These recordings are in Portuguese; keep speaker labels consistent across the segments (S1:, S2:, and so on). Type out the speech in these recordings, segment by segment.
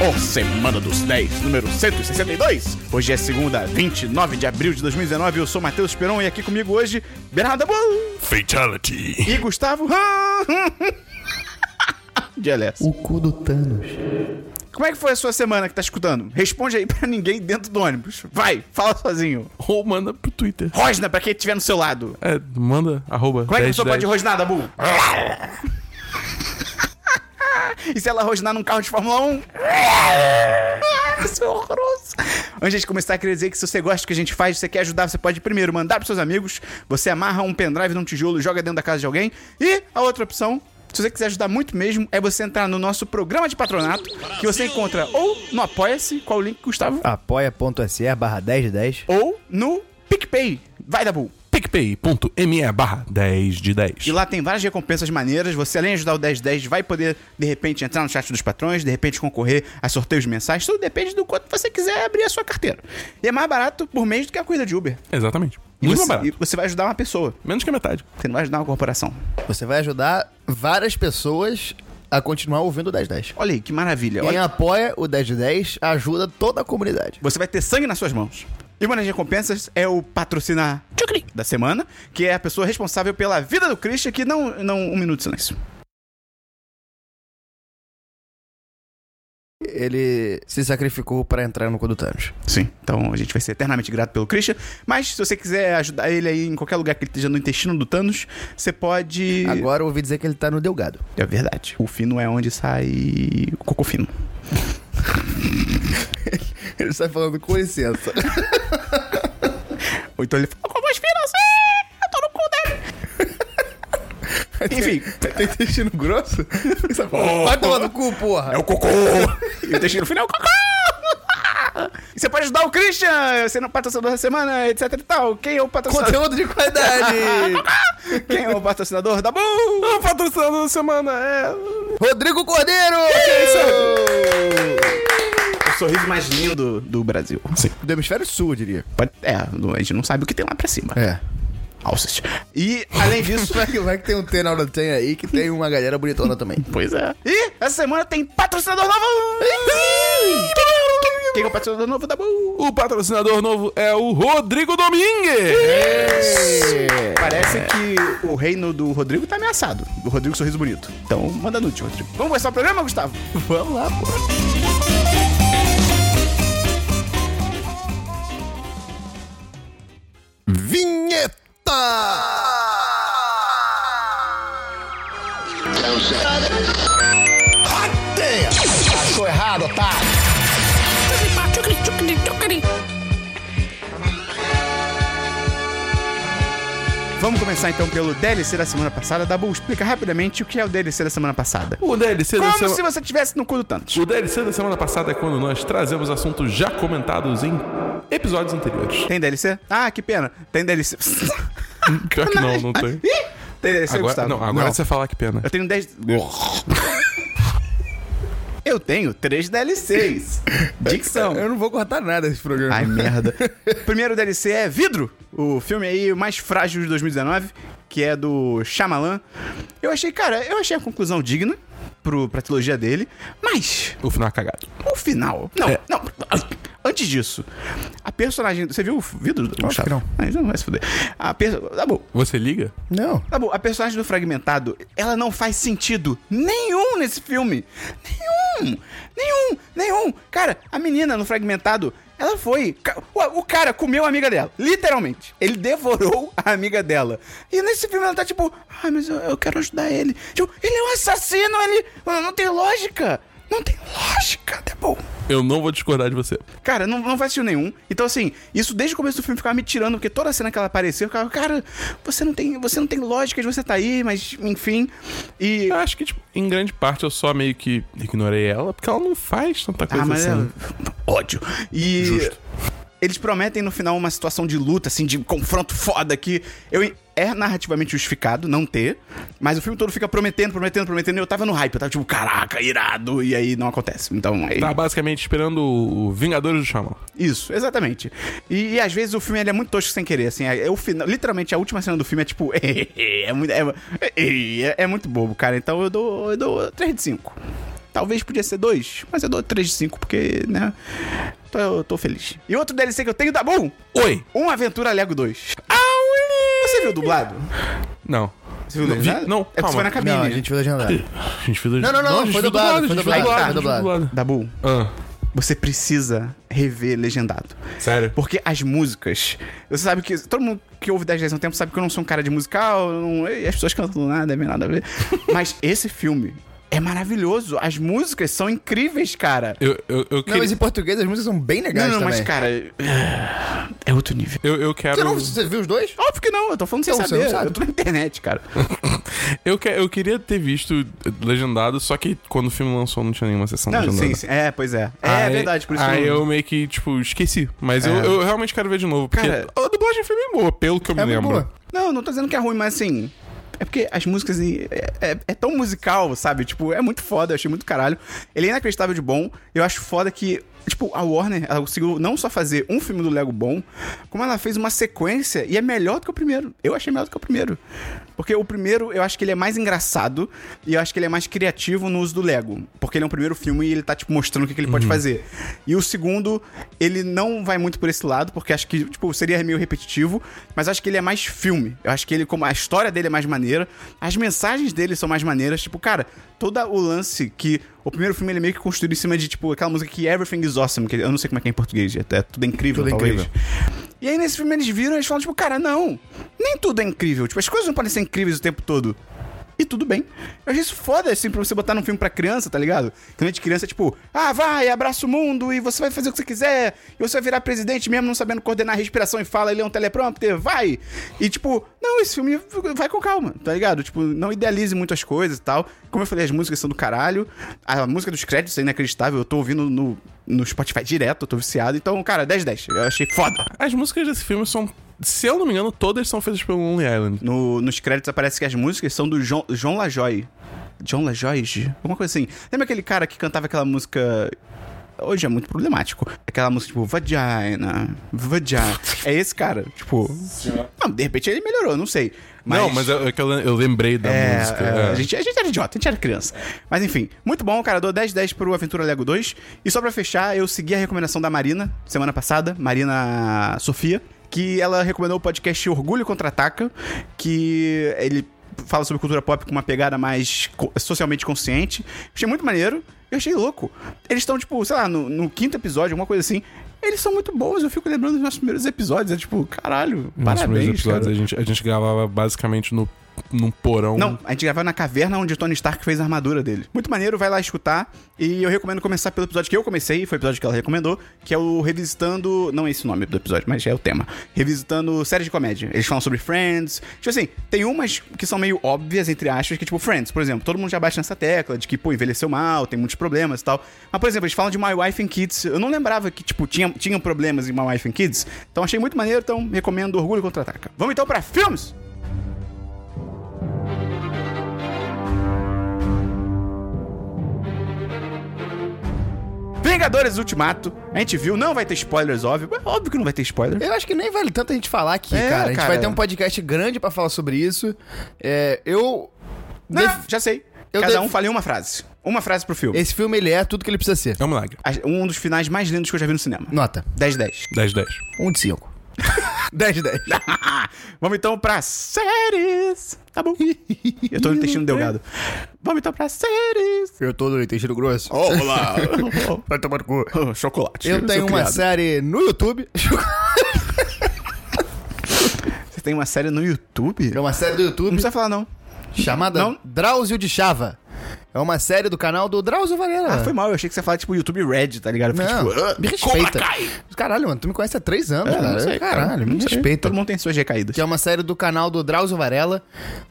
S1: o Semana dos 10, número 162. Hoje é segunda, 29 de abril de 2019. Eu sou Matheus Peron e aqui comigo hoje, Bernardo Bull
S2: Fatality.
S1: e Gustavo de LS.
S3: O cu do Thanos.
S1: Como é que foi a sua semana que tá escutando? Responde aí pra ninguém dentro do ônibus. Vai, fala sozinho.
S2: Ou manda pro Twitter.
S1: Rosna pra quem estiver no seu lado.
S2: É, manda, arroba.
S1: Como é que a
S2: 10,
S1: pessoa pode
S2: 10.
S1: rosnar, Dabu? e se ela rosnar num carro de Fórmula 1? Isso é horroroso. Antes de começar, queria dizer que se você gosta do que a gente faz, você quer ajudar, você pode primeiro mandar pros seus amigos, você amarra um pendrive num tijolo e joga dentro da casa de alguém. E a outra opção, se você quiser ajudar muito mesmo, é você entrar no nosso programa de patronato, que você encontra ou no Apoia-se, qual o link, Gustavo?
S3: apoia.se barra 1010.
S1: Ou no PicPay. Vai, Dabu.
S2: PicPay.me barra 10 de 10.
S1: E lá tem várias recompensas maneiras. Você, além de ajudar o 1010, vai poder, de repente, entrar no chat dos patrões, de repente concorrer a sorteios mensais. Tudo depende do quanto você quiser abrir a sua carteira. E é mais barato por mês do que a corrida de Uber.
S2: Exatamente.
S1: E
S2: Muito
S1: você,
S2: mais
S1: e
S2: barato.
S1: você vai ajudar uma pessoa.
S2: Menos que a metade.
S1: Você não vai ajudar uma corporação.
S3: Você vai ajudar várias pessoas a continuar ouvindo o 1010.
S1: Olha aí, que maravilha.
S3: Quem
S1: Olha,
S3: apoia o 1010 ajuda toda a comunidade.
S1: você vai ter sangue nas suas mãos. E uma das recompensas é o patrocinar da semana, que é a pessoa responsável pela vida do Christian, que não, não um minuto de silêncio.
S3: Ele se sacrificou pra entrar no cu do Thanos.
S1: Sim, então a gente vai ser eternamente grato pelo Christian. Mas se você quiser ajudar ele aí em qualquer lugar que ele esteja no intestino do Thanos, você pode.
S3: Agora eu ouvi dizer que ele tá no Delgado.
S1: É verdade. O fino é onde sai o cocô fino.
S3: Ele sai falando com licença.
S1: Ou então ele fala, cocô fino, sim! Eu tô no cu dele. Enfim,
S3: Tem intestino grosso? Vai tomar no cu, porra!
S1: é o cocô. e o intestino fino é o cocô. E você pode ajudar o Christian, sendo patrocinador da semana, etc e tal. Quem é o patrocinador?
S3: Conteúdo de qualidade!
S1: Quem é o patrocinador da Bull?
S2: O patrocinador da semana é.
S3: Rodrigo Cordeiro!
S1: O sorriso mais lindo do Brasil.
S2: Sim.
S3: Do hemisfério sul, eu diria.
S1: Pode- É, a gente não sabe o que tem lá pra cima.
S3: É.
S1: Alces. E, além disso,
S3: Vai que, vai que tem um T na hora do tem aí que tem uma galera bonitona também.
S1: pois é. E essa semana tem patrocinador novo! Quem é o patrocinador novo da Bull?
S2: O patrocinador novo é o Rodrigo Domingues.
S1: Parece que o reino do Rodrigo tá ameaçado. Do Rodrigo Sorriso Bonito. Então, manda nude, Rodrigo. Vamos começar o programa, Gustavo?
S3: Vamos lá, pô.
S4: Achou errado, otário.
S1: Vamos começar então pelo DLC da semana passada. Dabu, explica rapidamente o que é o DLC da semana passada.
S2: O DLC da
S1: Como
S2: semana.
S1: se você estivesse no cu do Thanos.
S2: O DLC da semana passada é quando nós trazemos assuntos já comentados em episódios anteriores.
S1: Tem DLC? Ah, que pena. Tem DLC.
S2: Pior que não, não tem.
S1: Tem DLC,
S2: Agora,
S1: Gustavo?
S2: não, agora você falar que pena.
S1: Eu tenho 10. Eu tenho 3 DLCs. Dicção.
S3: Eu não vou cortar nada desse programa.
S1: Ai, merda. Primeiro DLC é Vidro, o filme aí mais frágil de 2019, que é do Shyamalan. Eu achei, cara, eu achei a conclusão digna pro, pra trilogia dele, mas
S2: O final é cagado.
S1: o final... Não,
S2: É.
S1: não, antes disso, a personagem... Você viu o Vidro? do
S3: Acho que não.
S1: Ah, então não vai se fuder. A per... Tá bom.
S2: Você liga?
S3: Não.
S1: Tá bom, a personagem do Fragmentado, ela não faz sentido nenhum nesse filme. Nenhum! Nenhum! Nenhum! Cara, a menina no Fragmentado, ela foi. O, cara comeu a amiga dela, literalmente. Ele devorou a amiga dela. E nesse filme ela tá tipo, ai, mas eu, eu quero ajudar ele. Tipo, ele é um assassino, ele. Não tem lógica! Não tem lógica, bom.
S2: Eu não vou discordar de você.
S1: Cara, não, não faz sentido nenhum. Então, assim, isso desde o começo do filme ficava me tirando, porque toda cena que ela apareceu, eu ficava, cara, você não tem, você não tem lógica de você tá aí, mas enfim. E.
S2: Eu acho que, tipo, em grande parte eu só meio que ignorei ela, porque ela não faz tanta coisa
S1: Ah, mas é...
S2: assim.
S1: ódio. E.
S2: Justo.
S1: Eles prometem no final uma situação de luta, assim, de confronto foda que eu é narrativamente justificado não ter, mas o filme todo fica prometendo, prometendo, prometendo, e eu tava no hype, eu tava tipo, caraca, irado, e aí não acontece. Então, aí...
S2: Tá basicamente esperando o Vingadores do Shaman.
S1: Isso, exatamente. E, e às vezes o filme é muito tosco sem querer, assim. É, é o final, literalmente a última cena do filme é tipo. É, muito, é, é, é muito bobo, cara. Então eu dou, eu dou 3 de 5. Talvez podia ser 2, mas eu dou 3 de 5 porque, né? Tô, eu tô feliz. E outro DLC que eu tenho da Boom:
S2: Oi!
S1: Uma Aventura Lego 2. Você viu dublado?
S2: Não.
S1: Você viu
S2: Não, vi-
S1: legendado?
S2: não,
S1: é porque
S2: calma.
S1: você foi na cabine.
S3: Não, a gente viu legendado.
S2: A gente fez
S3: Não, não, não, foi dublado, foi dublado, foi dublado.
S1: Dabu,
S2: Ah,
S1: você precisa rever legendado.
S2: sério?
S1: Porque as músicas. Você sabe que. Todo mundo que ouve 10 10 no tempo sabe que eu não sou um cara de musical. Não, e as pessoas cantam nada, não tem nada a ver. Mas esse filme é maravilhoso. As músicas são incríveis, cara.
S2: Eu, eu, eu,
S3: Não,
S2: queria-
S3: mas em português as músicas são bem legais
S1: não, não,
S3: também.
S1: mas, cara. É outro nível.
S2: eu, eu quero.
S3: Você, não, você viu os dois?
S1: Óbvio que não, eu tô falando sem
S3: Então, você
S1: saber.
S3: não sabe.
S1: Eu tô na internet, cara.
S2: Eu, que, eu queria ter visto legendado, só que quando o filme lançou não tinha nenhuma sessão
S1: Não,
S2: legendada.
S1: sim, sim. É, pois é. É,
S2: Aí-
S1: verdade, por isso
S2: Aí
S1: que
S2: eu meio que, tipo, esqueci. Mas eu,
S1: É.
S2: eu realmente quero ver de novo. Porque
S1: Cara-
S2: a dublagem foi bem boa, pelo que eu me
S3: É muito
S2: lembro.
S3: boa.
S1: Não, não tô dizendo que é ruim, mas assim. É porque as músicas é, é- é tão musical, sabe? Tipo, é muito foda, eu achei muito caralho. Ele é inacreditável de bom. Eu acho foda que, tipo, a Warner, ela conseguiu não só fazer um filme do Lego bom, como ela fez uma sequência e é melhor do que o primeiro. Eu achei melhor do que o primeiro. Porque o primeiro, eu acho que ele é mais engraçado e eu acho que ele é mais criativo no uso do Lego. Porque ele é um primeiro filme e ele tá, tipo, mostrando o que, que ele pode fazer. E o segundo, ele não vai muito por esse lado, porque acho que, tipo, seria meio repetitivo, mas acho que ele é mais filme. Eu acho que ele, como a história dele é mais maneira, as mensagens dele são mais maneiras. Tipo, cara, todo o lance que. O primeiro filme ele é meio que construído em cima de, tipo, aquela música que Everything is Awesome, que eu não sei como é que é em português, é, é tudo incrível,
S3: Tudo é
S1: talvez.
S3: incrível.
S1: E aí nesse filme eles viram e eles falam, tipo, cara, não, nem tudo é incrível. Tipo, as coisas não podem ser incríveis o tempo todo. E tudo bem. Eu achei isso foda, assim, pra você botar num filme pra criança, tá ligado? Quando de criança é tipo, ah, vai, abraça o mundo e você vai fazer o que você quiser. E você vai virar presidente mesmo não sabendo coordenar a respiração e fala, ele é um teleprompter, vai. E tipo, não, esse filme vai com calma, tá ligado? Tipo, não idealize muito as coisas e tal. Como eu falei, as músicas são do caralho. A música dos créditos é inacreditável. Eu tô ouvindo no, no Spotify direto, eu tô viciado. Então, cara, 10-10. Eu achei foda.
S2: As músicas desse filme são, se eu não me engano, todas são feitas pelo Lonely Island.
S1: No- nos créditos aparece que as músicas são do João, João Lajoie. John Lajoie? Alguma coisa assim. Lembra aquele cara que cantava aquela música. Hoje é muito problemático. Aquela música tipo, vagina, vagina. É esse cara, tipo. Não, de repente ele melhorou, não sei. Mas...
S2: Não, mas é, é que eu, eu lembrei da
S1: É,
S2: música.
S1: é,
S2: é.
S1: A, gente, a gente era idiota, a gente era criança. Mas enfim, muito bom, cara. Dou 10 10 pro Aventura Lego 2. E só pra fechar, eu segui a recomendação da Marina, semana passada, Marina Sofia, que ela recomendou o podcast Orgulho Contra-Ataca, que ele fala sobre cultura pop com uma pegada mais socialmente consciente. Achei muito maneiro. Eu achei louco. Eles estão, tipo, sei lá, no, no quinto episódio, alguma coisa assim. Eles são muito bons, eu fico lembrando dos nossos primeiros episódios. É tipo, caralho,
S2: Nos
S1: parabéns,
S2: primeiros episódios
S1: cara.
S2: a gente, a gente gravava basicamente no, num porão.
S1: Não, a gente gravava na caverna onde o Tony Stark fez a armadura dele. Muito maneiro, vai lá escutar. E eu recomendo começar pelo episódio que eu comecei, foi o episódio que ela recomendou, que é o Revisitando. Não é esse o nome do episódio, mas é o tema. Revisitando séries de comédia. Eles falam sobre Friends. Tipo assim, tem umas que são meio óbvias, entre aspas, que tipo Friends, por exemplo. Todo mundo já bate nessa tecla de que, pô, envelheceu mal, tem muitos problemas e tal. Mas, por exemplo, eles falam de My Wife and Kids. Eu não lembrava que, tipo, tinha, tinham problemas em My Wife and Kids. Então achei muito maneiro, então recomendo Orgulho Contra-Ataca. Vamos então pra filmes? Vingadores Ultimato, a gente viu, não vai ter spoilers, óbvio. É óbvio que não vai ter spoiler.
S3: Eu acho que nem vale tanto a gente falar aqui,
S1: É,
S3: cara. A gente
S1: cara.
S3: vai ter um podcast grande pra falar sobre isso. É, eu.
S1: Não,
S3: def-
S1: já sei.
S3: Eu
S1: Cada
S3: def-
S1: um fale uma frase. Uma frase pro filme.
S3: Esse filme, ele é tudo que ele precisa ser.
S2: É um milagre.
S1: Um dos finais mais lindos que eu já vi no cinema.
S3: Nota.
S1: 10-10.
S2: 10, 10.
S3: 1 de 5. 10 de 10.
S1: Vamos então pra séries. Tá bom. Eu tô no intestino delgado. Vamos então pra séries.
S3: Eu tô no intestino grosso.
S1: Olá.
S3: Vai tomar no cu.
S1: Oh, Chocolate.
S3: Eu tenho uma
S1: criado.
S3: série no YouTube.
S1: Você tem uma série no YouTube?
S3: É uma série do
S1: Não
S3: YouTube
S1: precisa falar, não.
S3: chamada
S1: Não?
S3: Drauzio de Chava. É uma série do canal do Drauzio Varela.
S1: Ah, foi mal. Eu achei que você ia falar, tipo, YouTube Red, tá ligado? Eu fiquei,
S3: Não,
S1: tipo,
S3: me
S1: Cobra
S3: respeita.
S1: Kai.
S3: Caralho, mano, tu me conhece há três anos,
S1: É,
S3: cara.
S1: sei, cara.
S3: Caralho, me respeita.
S1: Todo mundo tem suas recaídas.
S3: Que é uma série do canal do Drauzio Varela.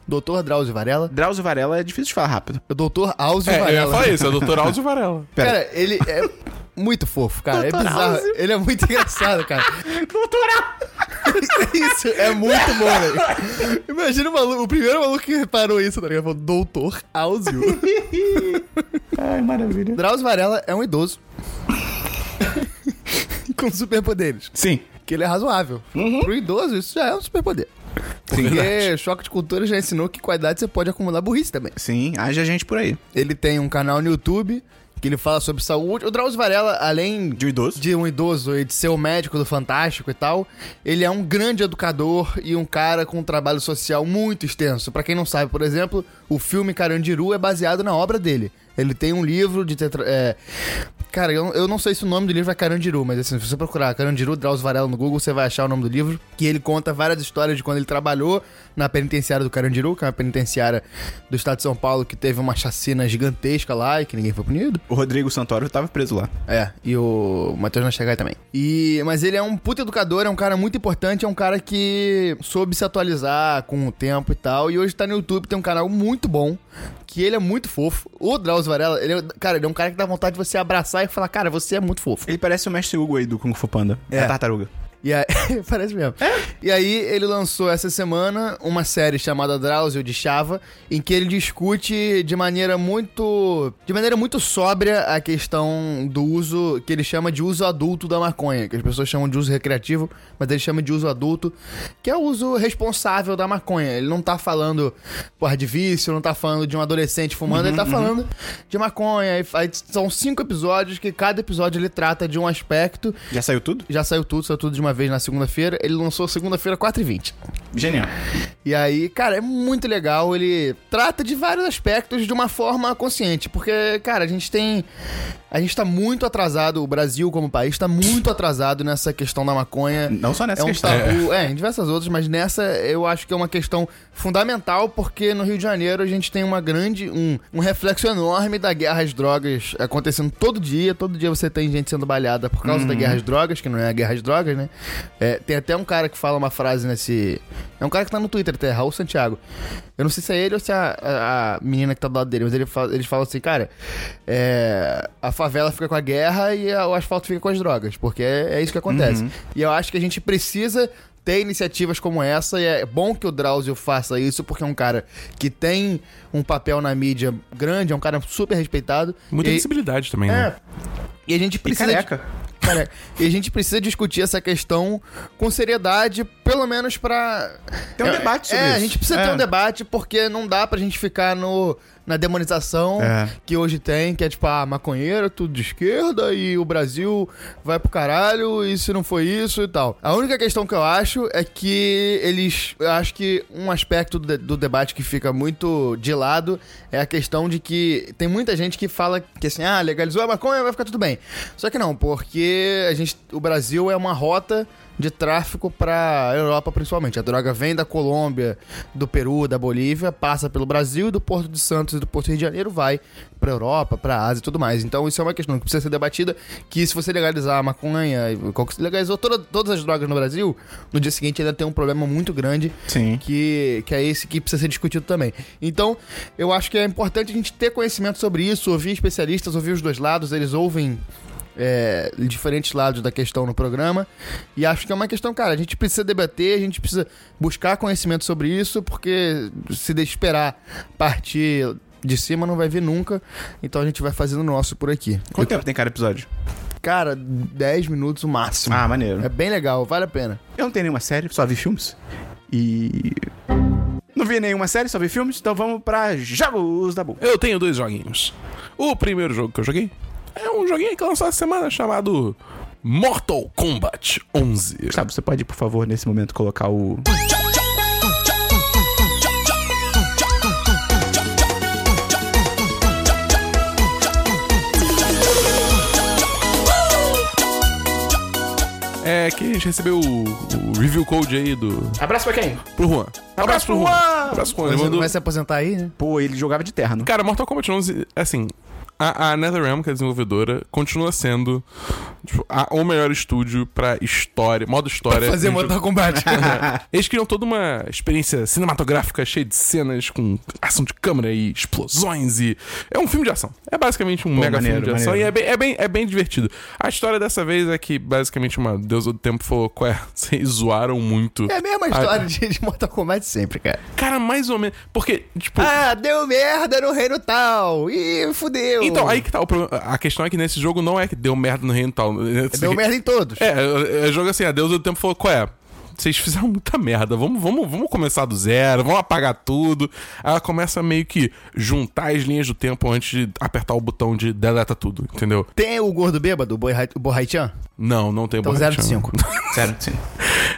S3: Doutor Drauzio Varela.
S1: Drauzio Varela é difícil de falar rápido.
S3: O Doutor Áuzio
S2: É, eu ia
S3: Varela.
S2: falar isso, é o Dr. Alzo Varela.
S1: Pera.
S3: Cara, ele é muito fofo, cara. É
S1: Doutor
S3: bizarro.
S1: Áuzio.
S3: Ele é muito engraçado, cara.
S1: Doutoral!
S3: Isso é muito bom, velho. Imagina o maluco, o primeiro maluco que reparou isso, tá ligado? Falou, Doutor Áuzio.
S1: Ai, maravilha.
S3: Drauzio Varela é um idoso. Com superpoderes.
S1: Sim.
S3: Que ele é razoável. Pro idoso, isso já é um superpoder. Porque
S1: Verdade.
S3: Choque de Cultura já ensinou que com a idade você pode acumular burrice também.
S1: Sim, haja gente por aí.
S3: Ele tem um canal no YouTube que ele fala sobre saúde. O Drauzio Varela, além
S1: De um idoso.
S3: de um idoso e de ser o médico do Fantástico e tal, ele é um grande educador e um cara com um trabalho social muito extenso. Pra quem não sabe, por exemplo, o filme Carandiru é baseado na obra dele. Ele tem um livro de tetra... é, Cara, eu, eu não sei se o nome do livro é Carandiru, mas assim, se você procurar Carandiru, Drauzio Varela no Google, você vai achar o nome do livro, que ele conta várias histórias de quando ele trabalhou na penitenciária do Carandiru, que é uma penitenciária do estado de São Paulo, que teve uma chacina gigantesca lá e que ninguém foi punido.
S1: O Rodrigo Santoro tava preso lá.
S3: É, e o Matheus Nachegai também. E, mas ele é um puta educador, é um cara muito importante, é um cara que soube se atualizar com o tempo e tal. E hoje tá no YouTube, tem um canal muito bom, que ele é muito fofo. O Drauzio Varela, ele é, cara, ele é um cara que dá vontade de você abraçar e falar, cara, você é muito fofo.
S1: Ele parece o mestre Hugo aí do Kung Fu Panda. É,
S3: É.
S1: a tartaruga.
S3: E aí, parece mesmo. E aí ele lançou essa semana uma série chamada Drauzio de Chava, em que ele discute de maneira muito, de maneira muito sóbria a questão do uso que ele chama de uso adulto da maconha, que as pessoas chamam de uso recreativo, mas ele chama de uso adulto, que é o uso responsável da maconha. Ele não tá falando, porra, de vício, não tá falando de um adolescente fumando, ele tá falando de maconha. Aí são cinco episódios que cada episódio ele trata de um aspecto
S1: Já saiu tudo?
S3: já saiu tudo, saiu tudo de uma vez na segunda-feira. Ele lançou segunda-feira 4h20.
S1: Genial.
S3: E aí, cara, é muito legal. Ele trata de vários aspectos de uma forma consciente. Porque, cara, a gente tem. A gente tá muito atrasado, o Brasil como país tá muito atrasado nessa questão da maconha.
S1: Não só nessa
S3: é um
S1: questão.
S3: tabu, é. em diversas outras, mas nessa eu acho que é uma questão fundamental, porque no Rio de Janeiro a gente tem uma grande, um, um reflexo enorme da guerra às drogas acontecendo todo dia, todo dia você tem gente sendo baleada por causa da guerra às drogas, que não é a guerra às drogas, né? É, tem até um cara que fala uma frase nesse... É um cara que tá no Twitter até, Raul Santiago. Eu não sei se é ele ou se é a, a- a menina que tá do lado dele, mas ele fala, eles falam assim, cara, é, a favela fica com a guerra e a- o asfalto fica com as drogas, porque é, é isso que acontece. E eu acho que a gente precisa ter iniciativas como essa e é bom que o Drauzio faça isso porque é um cara que tem um papel na mídia grande, é um cara super respeitado.
S2: Muita
S3: e,
S2: visibilidade também,
S3: é,
S2: né?
S3: e a gente
S1: E
S3: precisa de-
S1: careca.
S3: Careca. E a gente precisa discutir essa questão com seriedade, pelo menos pra.
S1: Tem um
S3: É,
S1: debate sobre
S3: é,
S1: isso.
S3: a gente precisa ter
S1: É.
S3: um debate, porque não dá pra gente ficar no, na demonização
S1: É.
S3: que hoje tem, que é tipo, ah, maconheiro, tudo de esquerda, e o Brasil vai pro caralho, e se não foi isso e tal. A única questão que eu acho é que eles. Eu acho que um aspecto do, de- do debate que fica muito de lado é a questão de que tem muita gente que fala que assim, ah, legalizou a maconha, vai ficar tudo bem. Só que não, porque a gente, o Brasil é uma rota de tráfico pra Europa principalmente. A droga vem da Colômbia, do Peru, da Bolívia, passa pelo Brasil e do Porto de Santos e do Porto do Rio de Janeiro vai pra Europa, pra Ásia e tudo mais. Então isso é uma questão que precisa ser debatida, que se você legalizar a maconha, legalizou toda- todas as drogas no Brasil, no dia seguinte ainda tem um problema muito grande
S1: Sim.
S3: que, que é esse que precisa ser discutido também. Então, eu acho que é importante a gente ter conhecimento sobre isso, ouvir especialistas, ouvir os dois lados, eles ouvem é, diferentes lados da questão no programa. E acho que é uma questão, cara, a gente precisa debater, a gente precisa buscar conhecimento sobre isso, porque se deixar esperar partir de cima não vai vir nunca. Então a gente vai fazendo o nosso por aqui.
S1: Quanto tempo tem cada episódio?
S3: Cara, 10 minutos o máximo.
S1: Ah, maneiro.
S3: É bem legal, vale a pena.
S1: Eu não tenho nenhuma série, só vi filmes. E. Não vi nenhuma série, só vi filmes, então vamos pra Jogos da Boca.
S2: Eu tenho dois joguinhos. O primeiro jogo que eu joguei é um joguinho que lançou essa semana chamado Mortal Kombat 11.
S1: Sabe, você pode, por favor, nesse momento, colocar o.
S2: É que a gente recebeu o, o review code aí do.
S1: Abraço pra quem?
S2: Pro Juan. Abraço pro
S1: pro
S2: Juan.
S1: Juan!
S2: Abraço pro Juan. Ele
S3: não
S2: mandou...
S3: vai se aposentar aí, né?
S1: Pô, ele jogava de terno.
S2: Cara, Mortal Kombat 11, assim, a, a NetherRealm, que é a desenvolvedora, continua sendo tipo, a- o melhor estúdio pra história, modo história.
S3: Fazer
S2: em
S3: Mortal
S2: jogo.
S3: Kombat.
S2: Eles criam toda uma experiência cinematográfica cheia de cenas com ação de câmera e explosões e... É um filme de ação. É basicamente um mega
S1: maneiro,
S2: filme de ação
S1: maneiro.
S2: e é bem, é, bem, é bem divertido. A história dessa vez é que, basicamente, uma deusa do tempo falou, qual é? Vocês zoaram muito.
S3: É a mesma história de, de Mortal Kombat sempre, cara.
S2: Cara, mais ou menos... Porque, tipo...
S3: Ah, deu merda no reino tal. Ih, fudeu.
S2: Então, aí que tá o problema. A questão é que nesse jogo não é que deu merda no reino e tal. Esse-
S3: Deu merda em todos.
S2: É, é, é jogo assim, a deusa do tempo falou, qual é? Vocês fizeram muita merda, vamos, vamos, vamos começar do zero, vamos apagar tudo. Aí ela começa a meio que juntar as linhas do tempo antes de apertar o botão de deleta tudo, entendeu?
S3: Tem o gordo bêbado, o o Borraichan?
S2: Não, não tem
S3: Então
S2: borracha.
S3: 0 de 5.
S1: Sério, sim.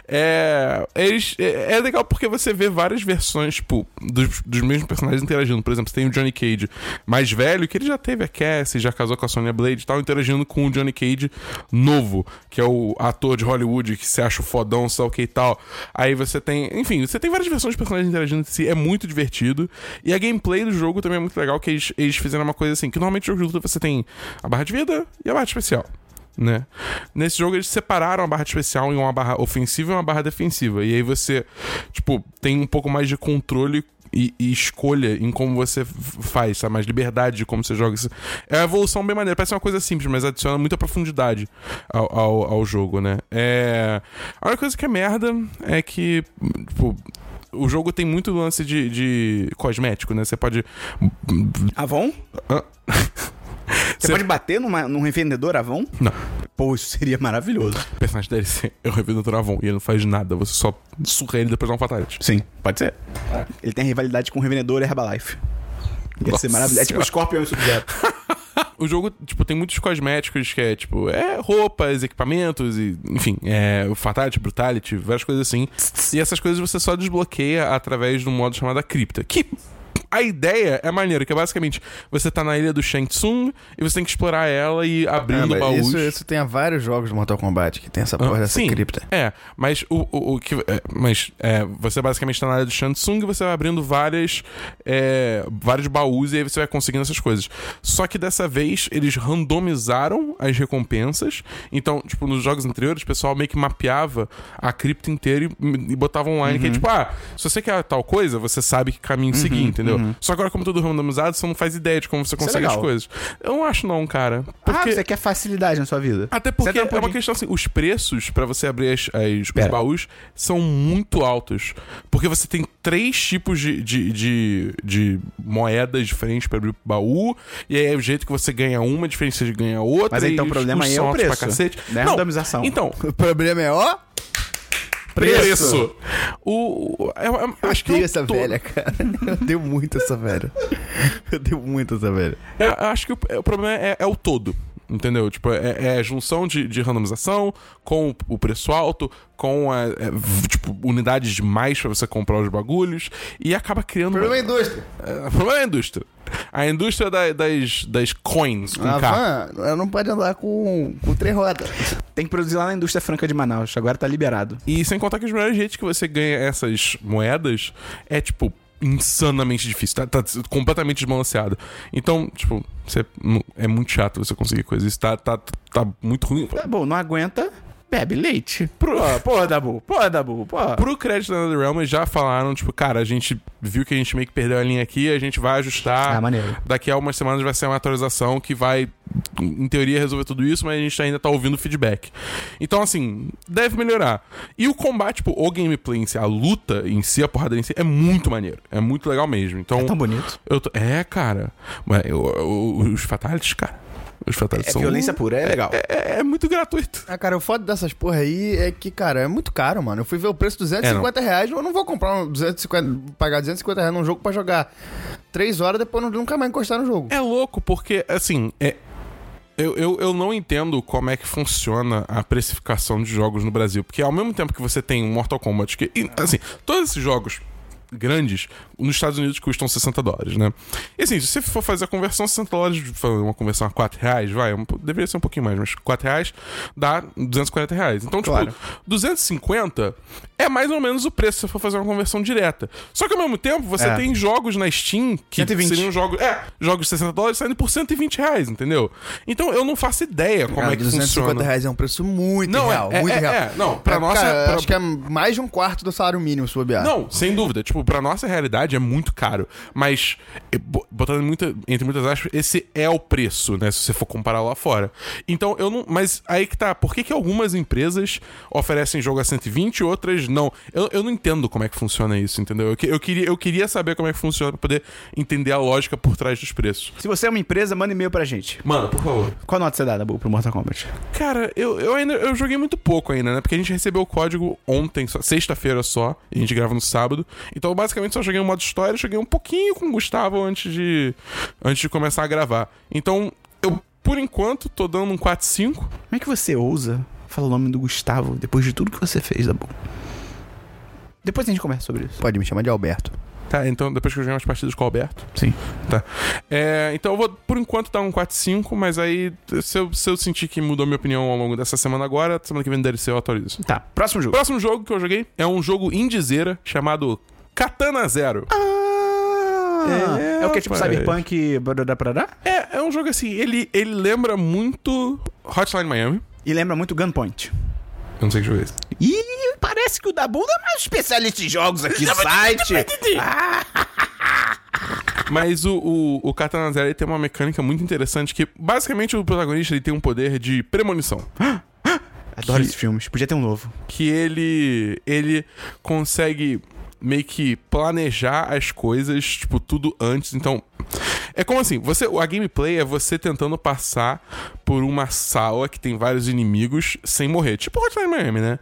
S2: É, eles, é, é legal porque você vê várias versões, tipo, dos, dos mesmos personagens interagindo. Por exemplo, você tem o Johnny Cage mais velho, que ele já teve a Cassie, já casou com a Sonya Blade e tal, interagindo com o Johnny Cage novo, que é o ator de Hollywood que se acha o fodão, o que e tal. Aí você tem, enfim, você tem várias versões de personagens interagindo entre si, é muito divertido. E a gameplay do jogo também é muito legal, que eles, eles fizeram uma coisa assim, que normalmente no jogo de luta você tem a barra de vida e a barra especial né? Nesse jogo eles separaram a barra especial em uma barra ofensiva e uma barra defensiva. E aí você, tipo, tem um pouco mais de controle e, e escolha em como você faz, sabe? Mais liberdade de como você joga. Isso- É uma evolução bem maneira. Parece uma coisa simples, mas adiciona muita profundidade ao, ao, ao jogo, né? É... A única coisa que é merda é que, tipo... O jogo tem muito lance de, de cosmético, né? Você pode.
S1: Avon?
S2: Ah.
S1: Você
S2: Você-
S1: pode bater numa, num revendedor Avon?
S2: Não.
S1: Pô, isso seria maravilhoso.
S2: O personagem DLC é o revendedor Avon e ele não faz nada. Você só surra ele e depois dá um fatality.
S1: Sim, pode ser. Ele tem rivalidade com o revendedor Herbalife. Ia
S2: Nossa
S1: ser maravilhoso. É tipo
S2: Senhora.
S1: Scorpion e Sub-Zero.
S2: O jogo, tipo, tem muitos cosméticos que é, tipo, é roupas, equipamentos e, enfim, é o Fatality, Brutality, várias coisas assim. E essas coisas você só desbloqueia através de um modo chamado Cripta. Que a ideia é maneira, que é basicamente você tá na ilha do Shang Tsung e você tem que explorar ela e abrindo baús.
S3: isso, isso tem a vários jogos do Mortal Kombat que tem essa porra
S2: Ah,
S3: dessa
S2: sim.
S3: cripta.
S2: É, mas o, o, o que. é, mas é, você basicamente tá na área do Shansung e você vai abrindo várias. é, vários baús e aí você vai conseguindo essas coisas. Só que dessa vez eles randomizaram as recompensas. Então, tipo, nos jogos anteriores, o pessoal meio que mapeava a cripta inteira e, e botava online. Que é tipo, ah, se você quer tal coisa, você sabe que caminho seguir, entendeu? Só que agora, como tudo randomizado, você não faz ideia de como você
S1: é
S2: consegue as
S1: legal.
S2: coisas. Eu não acho, não, cara. Porque...
S1: Ah, você quer facilidade na sua vida.
S2: Até porque é
S1: não pode-
S2: uma questão assim, os preços pra você abrir as, as- os baús são muito altos. Porque você tem três tipos de, de, de, de moedas diferentes pra abrir o baú, e aí é o jeito que você ganha uma, a diferença de ganhar outra.
S1: Mas então o problema aí é o preço.
S2: Pra cacete.
S1: Não é randomização.
S2: Então,
S3: O problema é, ó,
S2: preço. O, o- é- é- acho que
S3: Odeio
S2: é o
S3: essa
S2: todo.
S3: velha, cara. Eu odeio muito essa velha. Eu odeio muito essa velha.
S2: É, eu acho que o, é, o problema é, é o todo. Entendeu? Tipo, é, é a junção de, de randomização com o preço alto, com a, é, tipo, unidades demais pra você comprar os bagulhos e acaba criando.
S3: O problema é
S2: uma-
S3: a indústria.
S2: É, o problema é a indústria. A indústria da- das, das coins com
S3: A
S2: K.
S3: van ela não pode andar com, com três rodas.
S1: Tem que produzir lá na indústria franca de Manaus. Agora tá liberado.
S2: E sem contar que os melhores jeitos que você ganha essas moedas é, tipo, insanamente difícil. Tá, tá completamente desbalanceado. Então, tipo, você, é muito chato você conseguir coisas. Isso tá, tá, tá muito ruim.
S1: Tá bom, não aguenta, bebe leite. Pro, porra, Dabu, porra, Dabu, porra.
S2: Pro crédito da NetherRealm, eles já falaram, tipo, cara, a gente viu que a gente meio que perdeu a linha aqui, a gente vai ajustar.
S1: Ah, maneiro.
S2: Daqui a umas semanas vai ser uma atualização que vai, em teoria, resolver tudo isso, mas a gente ainda tá ouvindo feedback. Então, assim, deve melhorar. E o combate, tipo, o gameplay em si, a luta em si, a porrada em si, é muito maneiro. É muito legal mesmo. Então,
S1: É tão bonito.
S2: eu tô- é cara. Mas eu- eu- os fatalities, cara. Os fatalities
S1: É
S2: são.
S1: violência pura, é legal.
S2: É, é muito gratuito.
S3: Ah, cara, o foda dessas porra aí é que, cara, é muito caro, mano. Eu fui ver o preço 250 reais, eu não vou comprar um 250, pagar 250 reais num jogo pra jogar 3 horas depois não- nunca mais encostar no jogo.
S2: É louco, porque, assim, é. Eu, eu, eu não entendo como é que funciona a precificação de jogos no Brasil. Porque ao mesmo tempo que você tem um Mortal Kombat, que. e, Assim, todos esses jogos grandes nos Estados Unidos custam 60 dólares, né? E assim, se você for fazer a conversão, 60 dólares, uma conversão a 4 reais, vai, um po- deveria ser um pouquinho mais, mas 4 reais dá 240 reais. Então, tipo,
S1: Claro.
S2: 250 é mais ou menos o preço se você for fazer uma conversão direta. Só que ao mesmo tempo, você
S1: É.
S2: tem jogos na Steam que
S1: 120.
S2: seriam jogos. É, jogos de 60 dólares saindo por 120 reais, entendeu? Então eu não faço ideia como
S3: Cara,
S2: é que
S3: 250
S2: funciona.
S3: reais é um preço muito
S2: Não, é-
S3: real,
S2: é-
S3: muito
S2: é-
S3: real.
S2: é, não, pra
S3: É,
S2: nossa-
S3: Cara,
S2: pra-
S3: acho que é mais de um quarto do salário mínimo, se bobear.
S2: Não, sem dúvida. Tipo, pra nossa realidade, qualidade é muito caro. Mas, eh, bo- botando muita, entre muitas aspas, esse é o preço, né? Se você for comparar lá fora. Então, eu não. Mas aí que tá. Por que, que algumas empresas oferecem jogo a 120 e outras não? Eu, eu não entendo como é que funciona isso, entendeu? Eu, eu, queria, eu queria saber como é que funciona pra poder entender a lógica por trás dos preços.
S1: Se você é uma empresa, manda e-mail pra gente.
S2: Mano, por favor.
S1: Qual nota você dá, Dabu, pro Mortal Kombat?
S2: Cara, eu, eu ainda eu joguei muito pouco ainda, né? Porque a gente recebeu o código ontem, sexta-feira só, e a gente grava no sábado. Então, eu basicamente, só joguei o modo história, joguei um pouquinho com o Gustavo antes de, antes de começar a gravar. Então, eu, por enquanto, tô dando um 4-5.
S1: Como é que você ousa falar o nome do Gustavo depois de tudo que você fez, Dabu? Depois a gente conversa sobre isso.
S3: Pode me chamar de Alberto.
S2: Tá, então depois que eu joguei umas partidas com o Alberto.
S1: Sim.
S2: Tá. É, então eu vou, por enquanto, dar um 4-5, mas aí, se eu, se eu sentir que mudou minha opinião ao longo dessa semana agora, semana que vem no DLC eu atualizo.
S1: Tá, próximo
S2: O
S1: jogo.
S2: próximo jogo que eu joguei é um jogo indizeira chamado Katana Zero.
S1: Ah, é, o que? Tipo
S2: rapaz.
S1: Cyberpunk.
S2: É, é um jogo assim, ele, ele lembra muito Hotline Miami.
S1: E lembra muito Gunpoint.
S2: Eu não sei que jogo é esse.
S1: E parece que o Dabu é mais especialista em jogos aqui no site.
S2: Mas o, o, o Katana Zero ele tem uma mecânica muito interessante que, basicamente, o protagonista ele tem um poder de premonição.
S1: adoro
S2: Que-
S1: esses filmes. Podia ter um novo.
S2: que ele ele consegue meio que planejar as coisas, tipo, tudo antes. Então, é como assim, você a gameplay é você tentando passar por uma sala que tem vários inimigos sem morrer, tipo Hotline Miami, né?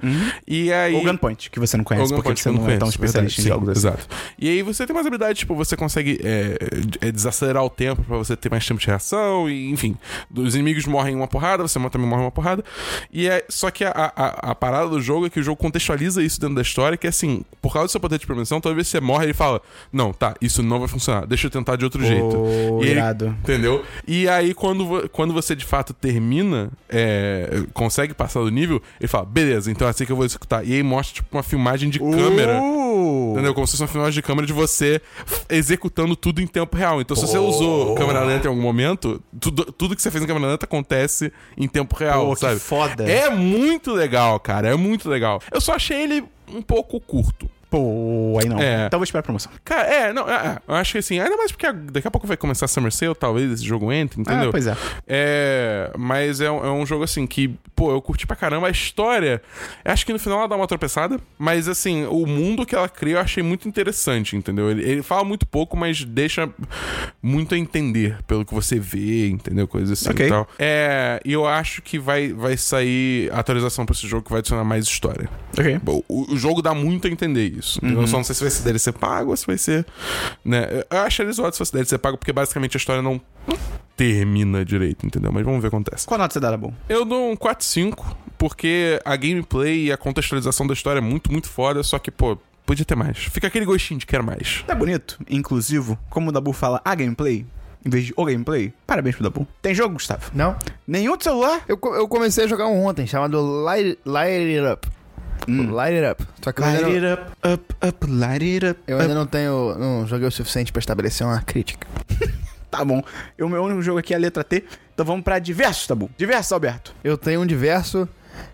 S2: E aí
S1: Ou Gunpoint, que você não conhece, porque
S2: Gunpoint,
S1: você
S2: eu
S1: não, é tão
S2: conheço,
S1: especialista
S2: verdade,
S1: em jogos
S2: sim,
S1: assim.
S2: Exato. E aí você tem umas habilidades, tipo, você consegue é, é, desacelerar o tempo pra você ter mais tempo de reação, e enfim. Os inimigos morrem uma porrada, você também morre uma porrada. E é, só que a, a, a parada do jogo é que o jogo contextualiza isso dentro da história, que é assim, por causa do seu poder de premonição, toda vez que você morre, ele fala: Não, tá, isso não vai funcionar, deixa eu tentar de outro jeito.
S1: Ô,
S2: E ele-. Entendeu? E aí, quando, quando você de fato termina, é, consegue passar do nível, ele fala, beleza, então é assim que eu vou executar. E aí mostra, tipo, uma filmagem de câmera.
S1: Uh!
S2: Entendeu? Como se fosse uma filmagem de câmera de você executando tudo em tempo real. Então, se você usou câmera lenta em algum momento, tudo, tudo que você fez em câmera lenta acontece em tempo real,
S1: Pô,
S2: sabe?
S1: foda.
S2: É muito legal, cara. É muito legal. Eu só achei ele um pouco curto.
S1: Pô, aí não.
S2: É.
S1: Então vou esperar a promoção.
S2: Cara, é, não, é, é, eu acho que assim, ainda mais porque daqui a pouco vai começar a Summer Sale, talvez esse jogo entre, entendeu?
S1: Ah, pois é.
S2: É, mas é, um- é um jogo assim que, pô, eu curti pra caramba. A história, acho que no final ela dá uma tropeçada, mas assim, o mundo que ela cria eu achei muito interessante, entendeu? Ele, ele fala muito pouco, mas deixa muito a entender pelo que você vê, entendeu? Coisas assim
S1: Ok.
S2: e tal. É, e eu acho que vai, vai sair atualização pra esse jogo que vai adicionar mais história.
S1: Ok.
S2: O, o jogo dá muito a entender isso. entendeu? Eu só não sei se vai ser DLC pago ou se vai ser. Né? Eu acharia zoado se fosse DLC pago, porque basicamente a história não termina direito, entendeu? Mas vamos ver o que acontece.
S1: Qual nota você dá, Dabu?
S2: Eu dou um 4-5, porque a gameplay e a contextualização da história é muito, muito foda, só que, pô, podia ter mais. Fica aquele gostinho de quero mais.
S1: Tá bonito, inclusivo, como o Dabu fala a gameplay, em vez de o gameplay. Parabéns pro Dabu. Tem jogo, Gustavo?
S3: Não?
S1: Nenhum de celular?
S3: Eu, eu comecei a jogar um ontem, chamado Light, Light It Up. Light It Up. Só que
S1: Light
S3: não,
S1: it up, up, up, light it up.
S3: eu
S1: up.
S3: ainda não tenho. Não joguei o suficiente pra estabelecer uma crítica.
S1: Tá bom. O meu único jogo aqui é a letra T. Então vamos pra diversos, Dabu. Diversos, Alberto.
S3: Eu tenho um diverso.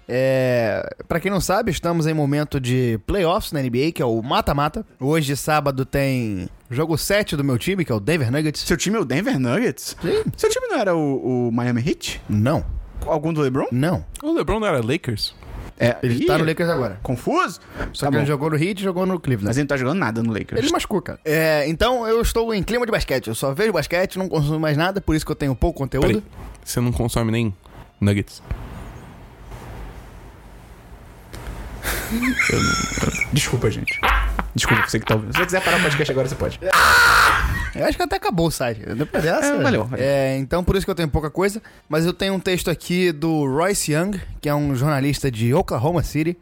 S3: É... Para quem não sabe, estamos em momento de playoffs na NBA, que é o mata-mata. Hoje, sábado, tem jogo 7 do meu time, que é o Denver Nuggets.
S1: Seu time é o Denver Nuggets?
S3: Sim.
S1: Seu time não era o, o Miami Heat?
S3: Não,
S1: Algum do LeBron?
S3: não.
S2: O LeBron não era Lakers?
S1: É.
S3: Ele
S1: Ih,
S3: tá no Lakers agora.
S1: Confuso?
S3: Só
S1: Tá
S3: que
S1: bom.
S3: ele jogou no Heat e jogou no Cleveland.
S1: Mas ele não tá jogando nada no Lakers.
S3: Ele machucou, cara. É, então eu estou em clima de basquete. Eu só vejo basquete, não consumo mais nada, por isso que eu tenho pouco conteúdo.
S2: Peraí. Você não consome nem nuggets?
S1: Desculpa, gente. Desculpa, você que tá ouvindo. Se você quiser parar o podcast agora, você pode.
S3: Eu acho que até acabou o site. Depois dessa.
S1: É, valeu, valeu.
S3: É, então por isso que eu tenho pouca coisa. Mas eu tenho um texto aqui do Royce Young, que é um jornalista de Oklahoma City.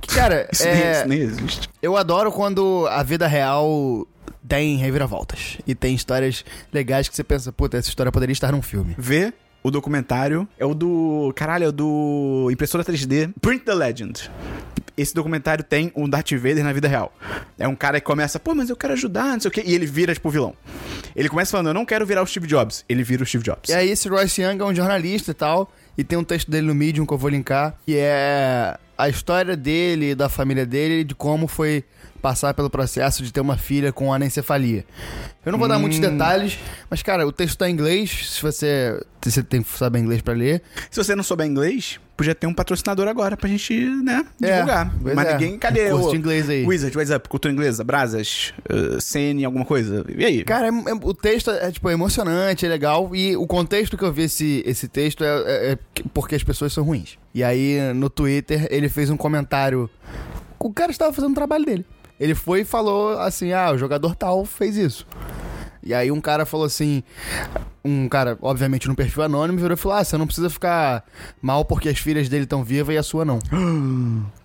S3: Que, cara,
S1: Isso,
S3: é,
S1: isso nem existe.
S3: eu adoro quando a vida real tem reviravoltas. E tem histórias legais que você pensa, puta, essa história poderia estar num filme.
S1: Vê o documentário. É o do. Caralho, é o do. Impressora 3D. Print the Legend. Esse documentário tem um Darth Vader na vida real. É um cara que começa, pô, mas eu quero ajudar, não sei o quê. E ele vira, tipo, vilão. Ele começa falando, eu não quero virar o Steve Jobs. Ele vira o Steve Jobs.
S3: E aí esse Royce Young é um jornalista e tal, e tem um texto dele no Medium que eu vou linkar, que é a história dele, da família dele, de como foi passar pelo processo de ter uma filha com anencefalia. Eu não vou dar muitos detalhes, mas, cara, o texto tá em inglês. Se você, se você tem que saber inglês pra ler.
S1: Se você não souber inglês, podia ter um patrocinador agora pra gente, né,
S3: É,
S1: divulgar.
S3: pois
S1: Mas
S3: é.
S1: ninguém. Cadê o.
S3: de inglês aí.
S1: Wizard, What's Up? Cultura inglesa, Brasas, uh, CN, alguma coisa. E aí?
S3: Cara, é- é- o texto é, tipo, é emocionante, é legal. E o contexto que eu vi esse, esse texto é, é- é porque as pessoas são ruins. E aí, no Twitter, ele fez um comentário. O cara estava fazendo o trabalho dele. Ele foi e falou assim: ah, o jogador tal fez isso. E aí um cara falou assim, um cara, obviamente, no perfil anônimo, virou e falou: Ah, você não precisa ficar mal porque as filhas dele estão vivas e a sua não.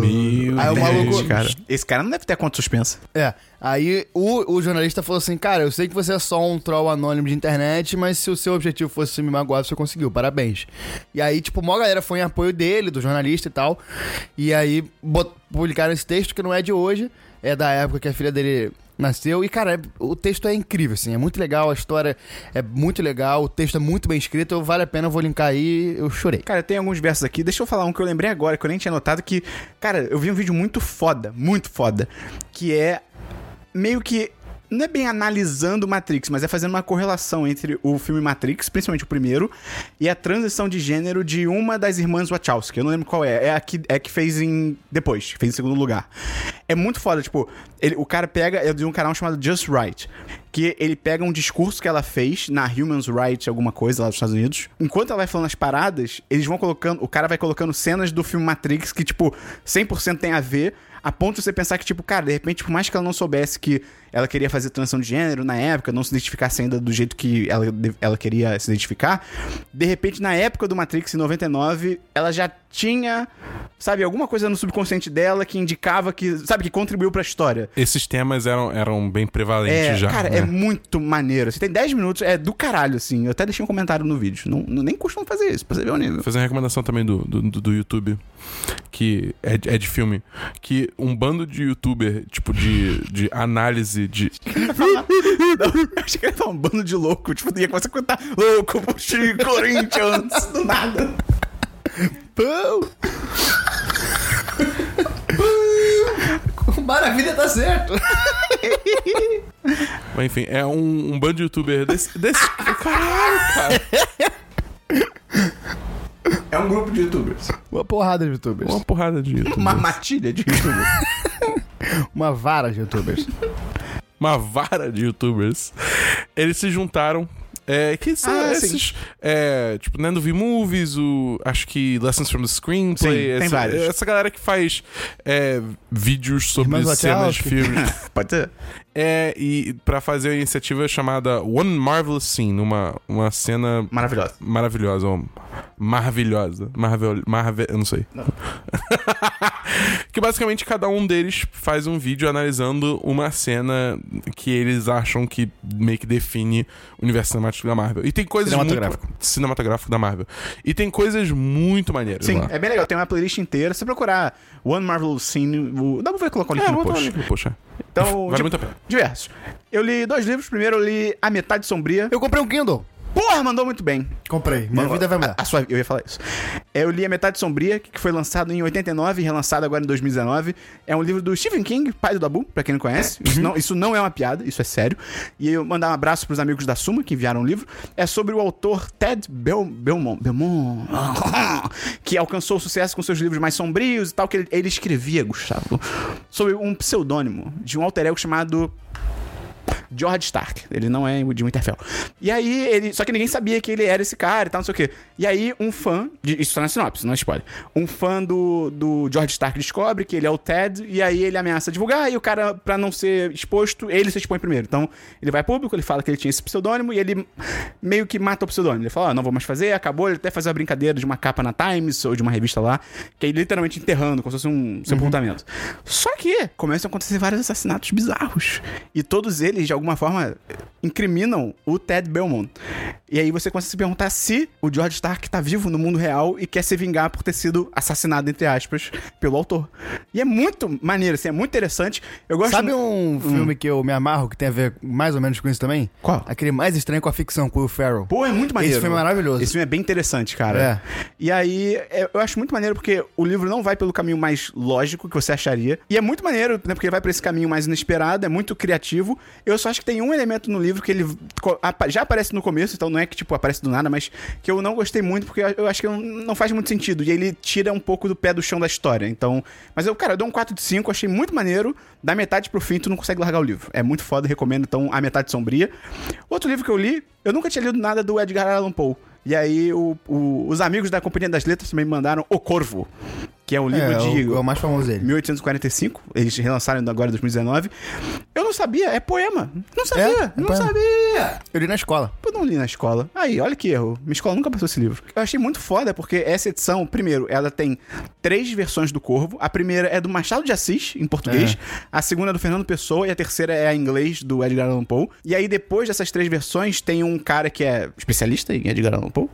S2: Meu
S3: Aí o
S2: Deus,
S3: maluco-
S2: cara.
S1: Esse cara não deve ter conta suspensa.
S3: É. Aí o, o jornalista falou assim: Cara, eu sei que você é só um troll anônimo de internet, mas se o seu objetivo fosse me magoar, você conseguiu, parabéns. E aí, tipo, uma galera foi em apoio dele, do jornalista e tal. E aí bot- publicaram esse texto que não é de hoje, é da época que a filha dele nasceu. E, cara, é- o texto é incrível, assim, é muito legal, a história é muito legal, o texto é muito bem escrito, vale a pena, eu vou linkar aí, eu chorei.
S1: Cara, tem alguns versos aqui. Deixa eu falar um que eu lembrei agora, que eu nem tinha notado, que, cara, eu vi um vídeo muito foda, muito foda, que é meio que. Não é bem analisando Matrix, mas é fazendo uma correlação entre o filme Matrix, principalmente o primeiro, e a transição de gênero de uma das irmãs Wachowski. Eu não lembro qual é. É a que, é a que fez em. Depois, fez em segundo lugar. É muito foda, tipo, ele- o cara pega. É de um canal chamado Just Right. Que ele pega um discurso que ela fez na Human Rights, alguma coisa lá dos Estados Unidos. Enquanto ela vai falando as paradas, eles vão colocando. O cara vai colocando cenas do filme Matrix que, tipo, 100% tem a ver. A ponto de você pensar que, tipo, cara, de repente, por mais que ela não soubesse que ela queria fazer transição de gênero na época, não se identificasse ainda do jeito que ela, ela queria se identificar, de repente, na época do Matrix, em 99, ela já tinha, sabe, alguma coisa no subconsciente dela que indicava que, sabe, que contribuiu pra história.
S2: Esses temas eram, eram bem
S1: É,
S2: prevalentes já.
S1: cara,
S2: né?
S1: é muito maneiro. Você tem 10 minutos, é do caralho, assim. Eu até deixei um comentário no vídeo. Não, não- nem costumo fazer isso, pra você ver o nível.
S2: Vou fazer uma recomendação também do, do, do- YouTube, que é, de- é de filme. Que um bando de youtuber, tipo, de, de análise de.
S1: Não, achei que ele ia falar um bando de louco. Tipo, ia começar a cantar louco, puxi, Corinthians, do nada.
S3: Pão! Maravilha, tá certo.
S2: Mas enfim, é um, um bando de youtuber desse. desse caralho, cara.
S1: É um grupo de youtubers.
S3: Uma porrada de youtubers.
S2: Uma porrada de youtubers.
S1: Uma matilha de youtubers.
S3: Uma vara de youtubers.
S2: uma vara de youtubers. Eles se juntaram. É, que são
S1: Ah, sim.
S2: esses. É, tipo, Nando V Movies, o. Acho que Lessons from the Screenplay.
S1: Sim, tem
S2: essa,
S1: vários.
S2: Essa galera que faz é, vídeos sobre
S3: Irmãs
S2: cenas de filmes.
S1: Pode ser.
S2: É, e pra fazer a iniciativa chamada One Marvelous Scene, uma, uma cena
S1: Maravilhosa.
S2: maravilhosa, ou maravilhosa, marvel, marvel, eu não sei. que basicamente cada um deles faz um vídeo analisando uma cena que eles acham que meio que define o universo cinemático da Marvel. E tem coisas
S1: Cinematográfico.
S2: muito cinematográfico da Marvel. E tem coisas muito maneiras
S1: Sim,
S2: lá.
S1: é bem legal. Tem uma playlist inteira. Se você procurar One Marvel Scene, o... dá pra ver colocar o link
S2: É,
S1: no post.
S2: link no post, é.
S1: Então,
S2: vale
S1: tipo,
S2: muito a pena.
S1: diversos. Eu li dois livros. Primeiro eu li A Metade Sombria.
S3: Eu comprei um Kindle.
S1: Porra, mandou muito bem.
S3: Comprei. Minha vida vai mudar.
S1: A, a sua, eu ia falar isso. É, Eu li A Metade Sombria, que foi lançado em 89 e relançado agora em 2019. É um livro do Stephen King, pai do Dabu, pra quem não conhece. Isso não, isso não é uma piada, isso é sério. E eu mandar um abraço pros amigos da Suma, que enviaram o livro. É sobre o autor Ted Bel, Belmont, Belmont, que alcançou sucesso com seus livros mais sombrios e tal, que ele, ele escrevia, Gustavo, sobre um pseudônimo de um alter ego chamado George Stark. Ele não é de Winterfell. E aí, ele. Só que ninguém sabia que ele era esse cara e tal, não sei o quê. E aí, um fã. De, isso tá na sinopse, não é spoiler. Um fã do, do George Stark descobre que ele é o Ted. E aí ele ameaça divulgar. E o cara, pra não ser exposto, ele se expõe primeiro. Então, ele vai público, ele fala que ele tinha esse pseudônimo. E ele meio que mata o pseudônimo. Ele fala: Ó, não vou mais fazer, acabou. Ele até faz uma brincadeira de uma capa na Times ou de uma revista lá. Que é literalmente enterrando, como se fosse um sepultamento. Só que começam a acontecer vários assassinatos bizarros. E todos eles, de alguma alguma forma, incriminam o Ted Belmont. E aí você começa a se perguntar se o George Stark tá vivo no mundo real e quer se vingar por ter sido assassinado, entre aspas, pelo autor. E é muito maneiro, assim, é muito interessante. Eu gosto
S3: Sabe um filme que eu me amarro, que tem a ver mais ou menos com isso também?
S1: Qual?
S3: Aquele mais estranho com a ficção, com o Will Ferrell.
S1: Pô, é muito maneiro.
S3: Esse filme é maravilhoso.
S1: Esse filme é bem interessante, cara.
S3: É.
S1: E aí, é, eu acho muito maneiro porque o livro não vai pelo caminho mais lógico que você acharia. E é muito maneiro, né? Porque ele vai pra esse caminho mais inesperado, é muito criativo. Eu só acho que tem um elemento no livro que ele já aparece no começo, então não é que, tipo, aparece do nada, mas que eu não gostei muito porque eu- acho que não- faz muito sentido. E ele tira um pouco do pé do chão da história. Então. Mas eu, cara, eu dou um 4 de 5, achei muito maneiro. Da metade pro fim, tu não consegue largar o livro. É muito foda, recomendo, então, A Metade Sombria. Outro livro que eu li, eu nunca tinha lido nada do Edgar Allan Poe. E aí, o- o- os amigos da Companhia das Letras também me mandaram O Corvo, que é um livro
S3: É,
S1: de
S3: o, é o mais famoso dele.
S1: 1845. Eles relançaram agora em 2019. Eu não sabia, é poema. Não sabia,
S3: é
S1: não
S3: poema.
S1: sabia.
S3: Eu li na escola.
S1: Eu não li na escola. Aí, olha que erro. Minha escola nunca passou esse livro. Eu achei muito foda, porque essa edição, primeiro, ela tem três versões do Corvo. A primeira é do Machado de Assis, em português. A segunda é do Fernando Pessoa. E a terceira é a em inglês, do Edgar Allan Poe. E aí, depois dessas três versões, tem um cara que é especialista em Edgar Allan Poe,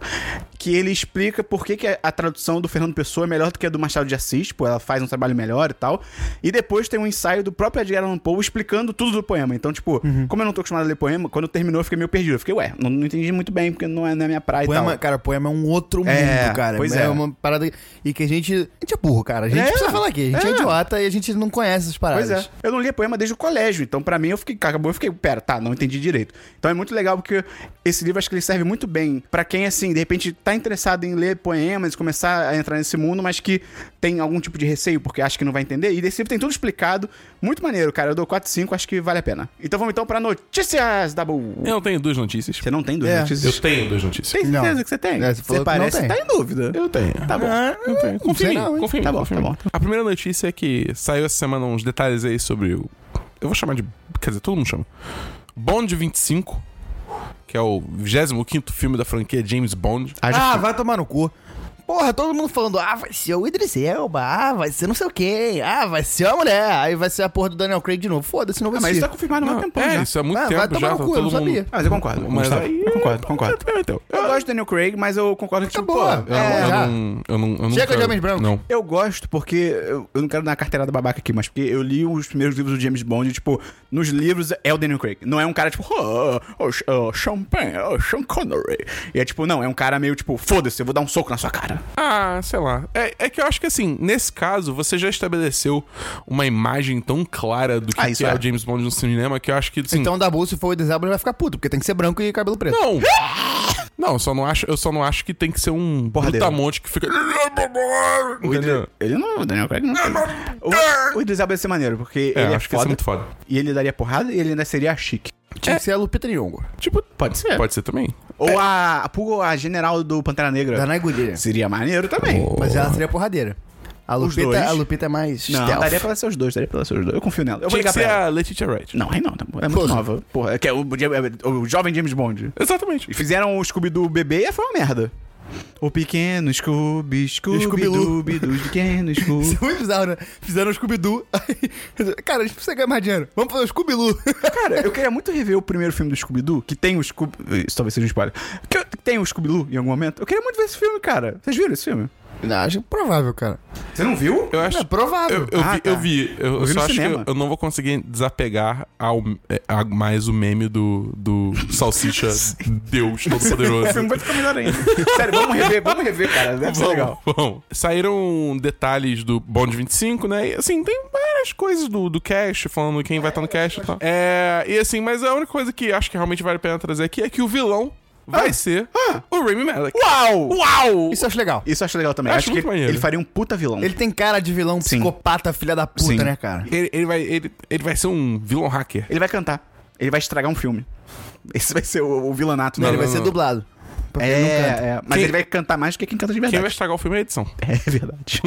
S1: que ele explica por que, que a tradução do Fernando Pessoa é melhor do que a do Machado de Assis. Tipo, ela faz um trabalho melhor e tal. E depois tem um ensaio do próprio Edgar Allan Poe explicando tudo do poema. Então, tipo, como eu não tô acostumado a ler poema, quando terminou eu fiquei meio perdido. Eu fiquei, ué, não, não entendi muito bem, porque não é na minha praia e
S3: Poema,
S1: tal.
S3: cara, poema é um outro mundo,
S1: É,
S3: cara.
S1: pois
S3: é,
S1: é.
S3: uma parada. E que a gente. A gente é burro, cara. A gente
S1: É,
S3: precisa falar aqui. A gente é.
S1: é.
S3: idiota e a gente não conhece essas paradas.
S1: Pois é. Eu não lia poema desde o colégio, então pra mim eu fiquei, acabou, eu fiquei, pera, tá, não entendi direito. Então é muito legal porque esse livro acho que ele serve muito bem pra quem assim, de repente tá interessado em ler poemas, começar a entrar nesse mundo, mas que tem algum tipo de receio porque acha que não vai entender. E desse livro tem tudo explicado, muito maneiro, cara. Eu dou 4 5, acho que vale a pena. Então vamos então pra notícias da Bull.
S2: Eu não tenho duas notícias.
S1: Você não tem duas
S3: É.
S1: notícias?
S2: Eu tenho duas notícias.
S1: Tem certeza
S3: Não.
S1: que você tem?
S3: É, você que
S1: parece que tá em dúvida.
S2: Eu tenho.
S1: Tá bom.
S3: Ah,
S2: Eu tenho. Confia
S3: não?
S2: Confia.
S1: Tá tá
S2: mim.
S1: bom.
S2: A primeira notícia é que saiu essa semana uns detalhes aí sobre o. Eu vou chamar de. Quer dizer, todo mundo chama. Bond 25, que é o 25 filme da franquia James Bond.
S3: Ah, vai tomar no cu. Porra, todo mundo falando, ah, vai ser o Idris Elba, ah, vai ser não sei o quê, ah, vai ser a mulher, aí vai ser a porra do Daniel Craig de novo. Foda-se, não vai
S1: Ah, mas
S3: ser.
S1: isso tá confirmado há muito tempo
S2: é,
S1: já.
S2: isso há muito
S3: Ah,
S2: tempo
S3: vai tomar
S2: já.
S3: no
S2: tá
S3: cu, eu
S2: todo
S3: não
S2: mundo-
S3: sabia.
S1: Ah, mas eu concordo.
S2: Mas aí.
S1: Eu concordo, concordo.
S2: Então,
S1: Eu gosto do Daniel Craig, mas eu concordo que, tipo, pô,
S2: Eu,
S3: É,
S2: eu não, eu não, eu
S3: Chega
S2: nunca-
S3: de Homens Brancos.
S2: Não.
S1: Eu gosto porque. Eu, eu não quero dar uma carteirada babaca aqui, mas porque eu li os primeiros livros do James Bond, e, tipo, nos livros é o Daniel Craig. Não é um cara tipo, oh, oh, oh, Champagne, oh, Sean Connery. E é tipo, não, é um cara meio tipo, foda-se, eu vou dar um soco na sua cara.
S2: Ah, sei lá. É, é que eu acho que assim, nesse caso, você já estabeleceu uma imagem tão clara do que,
S1: Ah,
S2: que é.
S1: é.
S2: o James Bond no cinema que eu acho que assim.
S3: Então Dabu, se for o Idris Elba, ele vai ficar puto, porque tem que ser branco e cabelo preto.
S2: Não! Não, eu só não acho, eu só não acho que tem que ser um
S1: Porradeiro.
S2: brutamonte que fica.
S1: O Idris,
S2: Entendeu?
S1: ele não, o Daniel Craig não. o, o Idris Elba ia ser maneiro, porque
S2: É,
S1: ele é
S2: acho que ia ser
S1: foda,
S2: muito foda.
S1: e ele daria porrada e ele ainda seria chique.
S3: Tinha que ser a Lupita Nyong'o.
S2: Tipo,
S1: Pode ser.
S2: pode ser também.
S1: Ou a, a, Pulga- a general do Pantera Negra.
S3: Da Naiguilha.
S1: Seria maneiro também.
S3: Mas ela seria porradeira. A
S1: Os
S3: Lupita,
S1: dois?
S3: a Lupita é mais
S1: Não,
S3: stealth.
S1: daria pra ela ser os dois, daria pra ela ser os dois. Eu confio nela. Eu vou
S2: Tinha que
S1: ligar pra
S2: ser
S1: ela.
S2: a Letitia Wright.
S1: Não, aí não, tá bom. é muito
S3: Porra.
S1: nova. Porra, é que é o, o jovem James Bond.
S2: Exatamente.
S1: E fizeram o Scooby-Doo bebê e foi uma merda. O pequeno Scooby, Scooby,
S3: Scooby-Doo.
S1: Scooby do pequeno
S3: Isso
S1: Scooby.
S3: é muito bizarro, né? Fizeram o Scooby-Doo. aí- Cara, a gente precisa ganhar mais dinheiro. Vamos fazer o Scooby-Doo.
S1: Cara, eu queria muito rever o primeiro filme do Scooby-Doo, que tem o Scooby... Isso talvez seja um spoiler. Que que tem o Scooby-Doo em algum momento. Eu queria muito ver esse filme, cara. Vocês viram esse filme?
S3: Não, acho provável, cara.
S1: Você não viu?
S2: Eu acho.
S3: É provável.
S2: Eu, eu
S1: Ah,
S2: vi,
S1: tá.
S2: eu vi. Eu,
S1: Eu
S2: só
S1: no
S2: acho
S1: cinema.
S2: que eu, eu não vou conseguir desapegar ao, é, a mais o meme do, do Salsicha Deus
S1: O
S2: Todo-Poderoso.
S1: filme vai ficar melhor ainda. Sério, vamos rever, vamos rever, cara. Deve ser
S2: Vamos,
S1: legal.
S2: vamos. Saíram detalhes do Bond 25, né? E assim, tem várias coisas do, do cast, falando quem vai estar no cast e tal. É, e assim, mas a única coisa que acho que realmente vale a pena trazer aqui é que o vilão vai ser o Rami Malek.
S1: Uau!
S2: Uau!
S3: Isso eu acho legal.
S1: Isso eu acho legal também.
S2: Acho
S1: Acho, que
S2: muito
S1: ele,
S2: maneiro.
S1: ele faria um puta vilão.
S3: Ele tem cara de vilão
S1: Sim.
S3: psicopata, filha da puta,
S1: Sim.
S3: né, cara?
S2: Ele, ele vai, ele, ele vai ser um vilão hacker.
S1: Ele vai cantar. Ele vai estragar um filme. Esse vai ser o, o vilanato
S3: Não,
S1: dele.
S3: ele vai
S2: não,
S3: ser
S2: não.
S3: dublado. Não.
S1: É, é, mas
S2: Quem-
S1: ele vai cantar mais do que quem canta de
S2: Quem vai
S1: verdade.
S2: estragar o filme é a edição.
S1: É verdade.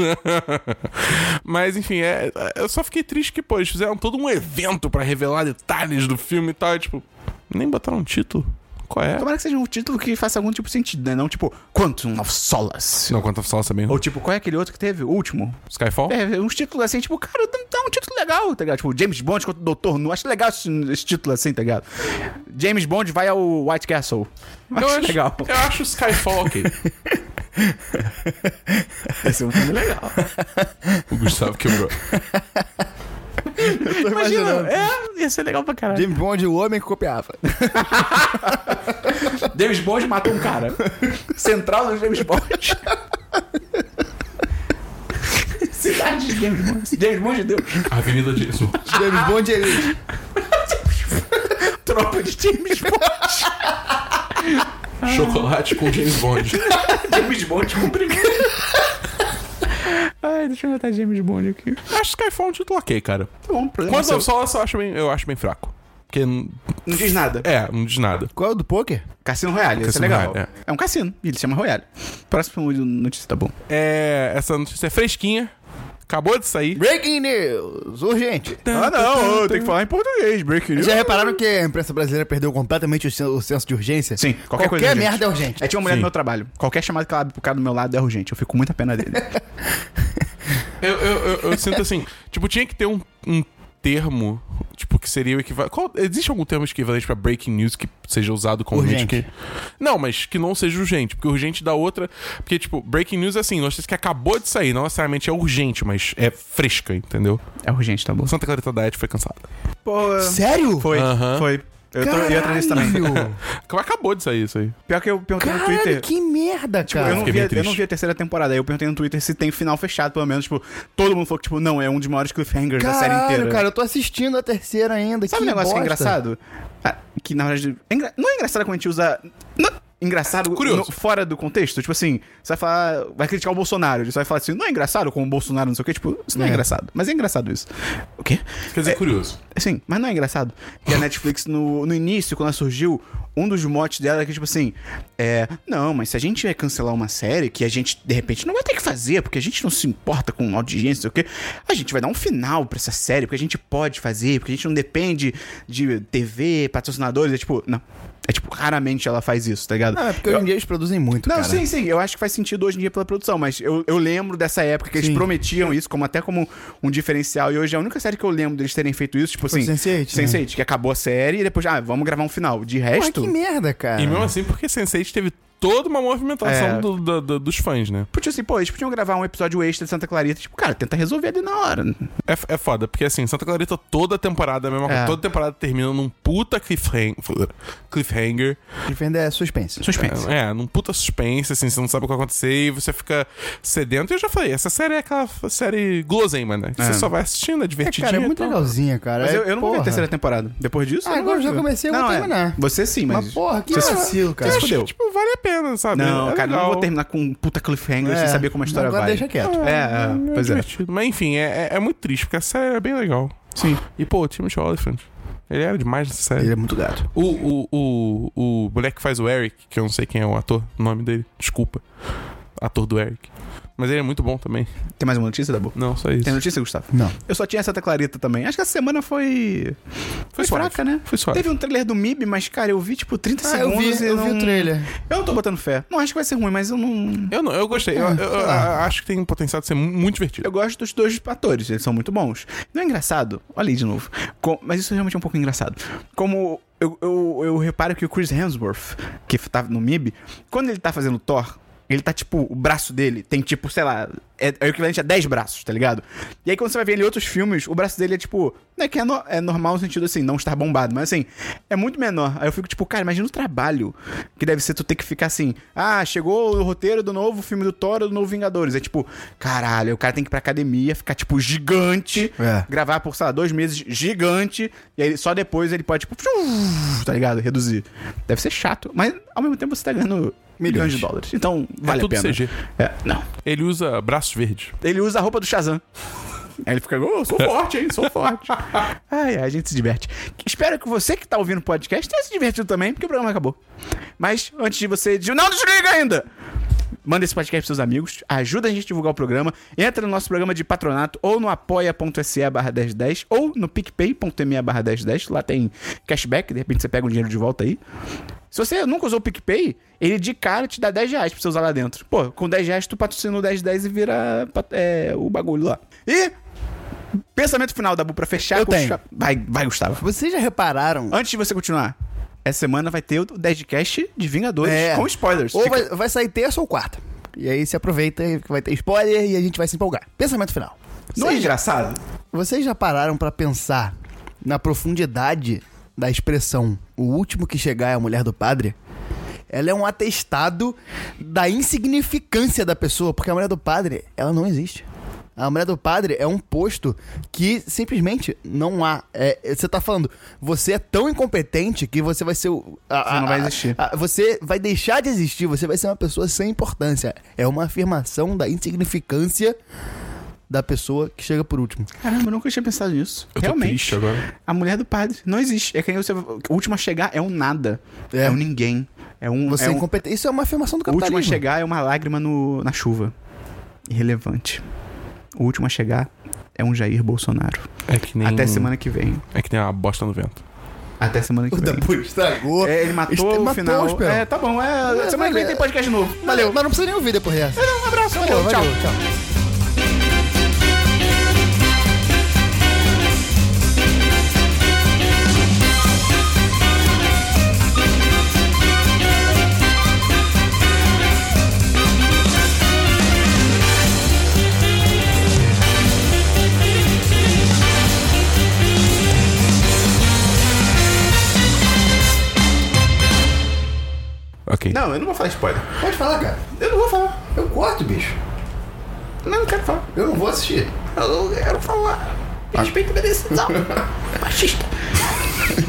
S2: Mas enfim, é, eu só fiquei triste que, pô, eles fizeram todo um evento pra revelar detalhes do filme e tal. E, tipo, nem botaram um título. Qual é?
S1: Tomara que seja um título que faça algum tipo de sentido, né? Não tipo Quantum of Solace.
S2: Não, quanto a Solace também.
S1: Ou tipo, qual é aquele outro que teve? O último.
S2: Skyfall?
S1: É, uns títulos assim, tipo, cara, dá dá um título legal, tá ligado? Tipo, James Bond contra o Doutor Nu. Acho legal esse, esse título assim, tá ligado? James Bond vai ao White Castle. Acho,
S2: eu acho
S1: legal.
S2: Eu acho Skyfall ok.
S1: Esse é um filme legal.
S2: o Gustavo quebrou.
S3: Tô
S1: Imagina,
S3: imaginando.
S1: é, ia ser legal pra caralho.
S3: James Bond, o homem que copiava.
S1: James Bond matou um cara. Central do James Bond. Cidade de James Bond. James Bond de Deus.
S2: Avenida Jason.
S3: James Bond, ele...
S1: Tropa de James Bond.
S2: Chocolate com James Bond.
S1: James Bond cumprimento. Ai, deixa eu botar James Bond aqui.
S2: acho Skyfall um título ok, cara.
S1: Tá bom, problema
S2: Quanto ao Solace eu acho bem, eu acho bem fraco. Porque.
S1: Não diz nada.
S2: É, não diz nada.
S3: Qual é o do poker?
S1: Cassino Royale, isso é legal.
S2: Royale,
S1: é. um cassino, e ele se chama Royale. Próximo notícia, tá bom.
S2: É, essa notícia é fresquinha. Acabou de sair.
S3: Breaking News, urgente.
S1: Ah, não, tem que falar em português, break news.
S3: Já repararam que a imprensa brasileira perdeu completamente o sen- o senso de urgência?
S1: Sim, qualquer,
S3: Qualquer,
S1: coisa é urgente.
S3: merda é urgente.
S1: É tipo uma mulher
S2: Sim.
S1: do meu trabalho. Qualquer chamada que ela abre pro cara do meu lado é urgente. Eu fico com muita pena dele.
S2: Eu, eu, eu, eu sinto assim, tipo, tinha que ter um, um termo, tipo, que seria o equivalente. Qual- existe algum termo equivalente pra breaking news que seja usado comumente?
S3: Urgente.
S2: Que... Não, mas que não seja urgente, porque urgente da outra. Porque, tipo, breaking news é assim, notícia que acabou de sair, não necessariamente é urgente, mas é fresca, entendeu?
S1: é urgente, tá bom.
S2: Santa Clarita Diet foi cancelada.
S1: Pô,
S3: Sério?
S1: foi,
S2: Aham.
S1: foi. Eu, tô, eu ia trazer isso também.
S3: Caralho.
S2: Acabou de sair isso aí.
S1: Pior que eu perguntei no
S3: Caralho,
S1: Twitter.
S3: que merda,
S1: Tipo,
S3: cara.
S1: eu, não
S2: fiquei
S1: vi, eu não
S2: triste.
S1: vi a terceira temporada. Aí eu perguntei no Twitter se tem final fechado, pelo menos. Tipo, todo mundo falou que, tipo, não, é um dos maiores cliffhangers da série
S3: Caralho,
S1: inteira.
S3: cara, eu tô assistindo a terceira ainda.
S1: Sabe
S3: que
S1: um negócio que é
S3: bosta.
S1: engraçado? Ah, que na verdade. é engra- Não é engraçado quando a gente usa. Não, engraçado
S2: Curioso.
S1: no- fora do contexto. Tipo assim, você vai falar. Vai criticar o Bolsonaro. Você vai falar assim, não é engraçado com o Bolsonaro, não sei o quê. Tipo, isso não é,
S3: É.
S1: engraçado. Mas é engraçado isso. O quê?
S2: Quer dizer, curioso.
S1: Sim, mas não é engraçado. Que a Netflix, no, no início, quando ela surgiu, um dos motes dela é que, tipo assim, é. Não, mas se a gente vai cancelar uma série que a gente, de repente, não vai ter que fazer, porque a gente não se importa com audiência, não sei o quê, a gente vai dar um final pra essa série, porque a gente pode fazer, porque a gente não depende de TV, patrocinadores. É tipo, não. É tipo, raramente ela faz isso, tá ligado?
S3: Não, é porque hoje em dia eles produzem muito,
S1: Não,
S3: cara.
S1: sim, sim. Eu acho que faz sentido hoje em dia pela produção, mas eu, eu lembro dessa época que eles
S3: Sim.
S1: prometiam isso como até como um diferencial. E hoje a única série que eu lembro deles terem feito isso, tipo
S3: Foi
S1: assim.
S3: Sense8, né?
S1: Sense8, que acabou a série e depois, ah, vamos gravar um final. De
S3: Porra,
S1: resto.
S3: que merda, cara.
S2: E mesmo assim, porque Sense8 teve toda uma movimentação
S1: É.
S2: do- do- do- dos fãs, né?
S1: Tipo assim, pô, eles podiam gravar um episódio extra de Santa Clarita. Tipo, cara, tenta resolver ali na hora.
S2: É, é foda, porque assim, Santa Clarita toda temporada é a mesma coisa.
S1: É.
S2: Toda temporada termina num puta cliffhang- cliffhanger.
S3: Defender é suspense.
S1: Suspense.
S2: É, num puta suspense, assim, você não sabe o que vai acontecer e você fica sedento. E eu já falei, essa série é aquela série guloseima, né? Que
S1: É.
S2: Você só vai assistindo, é
S3: É,
S2: divertidinho.
S3: cara, é muito
S2: tal.
S3: legalzinha, cara.
S1: Mas
S3: É,
S1: eu, eu não vou ver a terceira temporada. Depois disso.
S3: Ah,
S1: eu não
S3: agora
S1: vou
S3: eu já comecei, eu vou
S1: não,
S3: terminar.
S1: É. Você sim, mas.
S3: Mas, porra, que
S1: Você-
S3: vacilo, cara.
S1: Você fudeu.
S2: tipo, vale a pena, sabe?
S1: Não,
S2: é
S1: cara,
S2: legal.
S1: não vou terminar com um puta cliffhanger sem
S3: É.
S1: saber como a história vai.
S3: deixa quieto.
S1: É, é,
S2: É
S1: pois é.
S2: Mas enfim, é, é- é muito triste, porque a série é bem legal.
S1: Sim.
S2: E, pô, o Timothy Oliphant, ele era demais nessa série.
S3: Ele é muito gato.
S2: O, o, o, o moleque que faz o Eric, que eu não sei quem é o ator, o nome dele, desculpa. Ator do Eric. Mas ele é muito bom também.
S1: Tem mais uma notícia, Dabu?
S2: Não, só isso.
S1: Tem notícia, Gustavo?
S3: Não.
S1: Eu só tinha Santa Clarita também. Acho que essa semana foi. Foi,
S2: suave.
S1: fraca, né?
S2: Foi suave.
S1: Teve um trailer do MIB, mas, cara, eu vi tipo 30
S3: Ah, eu
S1: segundos
S3: vi,
S1: e
S3: eu
S1: não...
S3: vi o trailer.
S1: Eu não tô botando fé. Não acho que vai ser ruim, mas eu não.
S2: Eu não, eu gostei. Eu,
S3: É,
S2: eu- eu acho que tem um potencial de ser mu- muito divertido.
S1: Eu gosto dos dois atores, eles são muito bons. Não é engraçado? Olha aí de novo. Com- Mas isso realmente é um pouco engraçado. Como eu, eu, eu reparo que o Chris Hemsworth, que tá no MIB, quando ele tá fazendo Thor, ele tá tipo, o braço dele tem tipo, sei lá, é, é o equivalente a 10 braços, tá ligado? E aí quando você vai ver ele em outros filmes, o braço dele é tipo, não é que é, no- é normal no sentido assim, não estar bombado, mas assim, é muito menor. Aí eu fico tipo, cara, imagina o trabalho que deve ser tu ter que ficar assim, ah, chegou o roteiro do novo filme do Thor do novo Vingadores. É tipo, caralho, o cara tem que ir pra academia, ficar tipo gigante,
S3: É.
S1: gravar por, sei lá, dois meses gigante, e aí só depois ele pode, tipo, tá ligado? Reduzir. Deve ser chato, mas ao mesmo tempo você tá ganhando milhões, de dólares. Então, vale
S2: é tudo
S1: a pena.
S2: CG.
S1: É, não.
S2: Ele usa braços verdes.
S1: Ele usa a roupa do Shazam. Aí ele fica, oh, sou forte, hein? Sou forte. Ai, ai, a gente se diverte. Espero que você que tá ouvindo o podcast tenha se divertido também, porque o programa acabou. Mas, antes de você... de- Não desliga ainda! Manda esse podcast pros seus amigos, ajuda a gente a divulgar o programa, entra no nosso programa de patronato ou no apoia.se barra 1010 ou no picpay.me barra 1010, lá tem cashback, de repente você pega um dinheiro de volta aí. Se você nunca usou o PicPay, ele de cara te dá 10 reais pra você usar lá dentro. Pô, com 10 reais tu patrocina o 1010 e vira é, o bagulho lá. E pensamento final da Bu pra fechar
S3: Eu tenho.
S1: cha- Vai, vai, Gustavo.
S3: Vocês já repararam?
S1: Antes de você continuar, essa semana vai ter o 10 de cast de Vingadores
S3: É.
S1: com spoilers.
S3: Ou
S1: Fica-
S3: vai, vai sair terça ou quarta. E aí se aproveita e vai ter spoiler e a gente vai se empolgar. Pensamento final.
S1: Não é
S3: Vocês,
S1: engraçado?
S3: vocês já pararam pra pensar na profundidade da expressão o último que chegar é a mulher do padre? Ela é um atestado da insignificância da pessoa, porque a mulher do padre, ela não existe. A mulher do padre é um posto que simplesmente não há. É, você tá falando, você é tão incompetente que você vai ser o. a-
S1: Você não vai existir.
S3: a- você vai deixar de existir, você vai ser uma pessoa sem importância. É uma afirmação da insignificância da pessoa que chega por último.
S1: Caramba, eu nunca tinha pensado nisso.
S2: Eu tô
S1: Realmente.
S2: triste agora.
S1: A mulher do padre não existe. É quem você. O último a chegar é um nada. É,
S3: É.
S1: um ninguém. É um.
S3: Você
S1: é
S3: é
S1: um
S3: incompetente. Isso é uma afirmação do
S1: o último a
S3: capitalismo.
S1: chegar é uma lágrima no, na chuva. Irrelevante. O último a chegar é um Jair Bolsonaro.
S2: É que nem.
S1: Até semana que vem.
S2: É que nem a bosta no vento.
S1: Até semana que
S3: O
S1: vem.
S3: Dabu estragou.
S1: É, ele matou
S3: Este-
S1: o
S3: matou,
S1: final. É, tá bom. É,
S3: É,
S1: semana que vem
S3: mas
S1: tem
S3: é-
S1: podcast novo.
S3: Valeu. Mas não precisa nem ouvir depois dessa.
S1: Um abraço, valeu,
S3: Valeu,
S1: tchau.
S3: valeu, tchau.
S1: Eu não vou falar spoiler.
S3: Pode falar, cara.
S1: Eu não vou falar.
S3: Eu corto, bicho.
S1: Não, não quero falar.
S3: Eu não vou assistir.
S1: Eu não quero falar. Respeita minha decisão. Machista.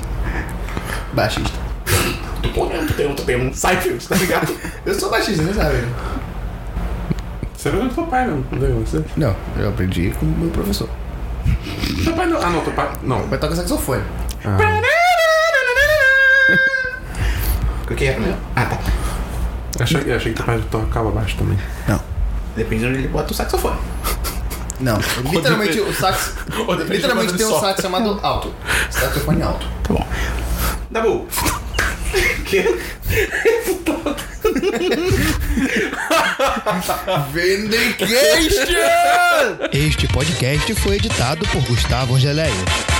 S3: Baixista.
S1: Tu tu tem, tu tem um Seinfeld, tá ligado?
S3: Eu sou baixista, você sabe.
S2: Você não é teu pai, não. Não veio você?
S3: Não, eu aprendi com o meu professor.
S2: Teu pai não. Ah, não, teu pai. Não.
S3: Vai tocar saxofone.
S1: O que é? Ah, tá.
S2: Achei, achei que pai tocava baixo também.
S3: Não.
S1: Depende de onde ele bota o saxofone.
S3: Não. Literalmente o sax. Literalmente tem um sax chamado alto. Saxofone alto.
S1: Tá bom. Dabu. que?
S3: Vindication! Este podcast foi editado por Gustavo Angeléia.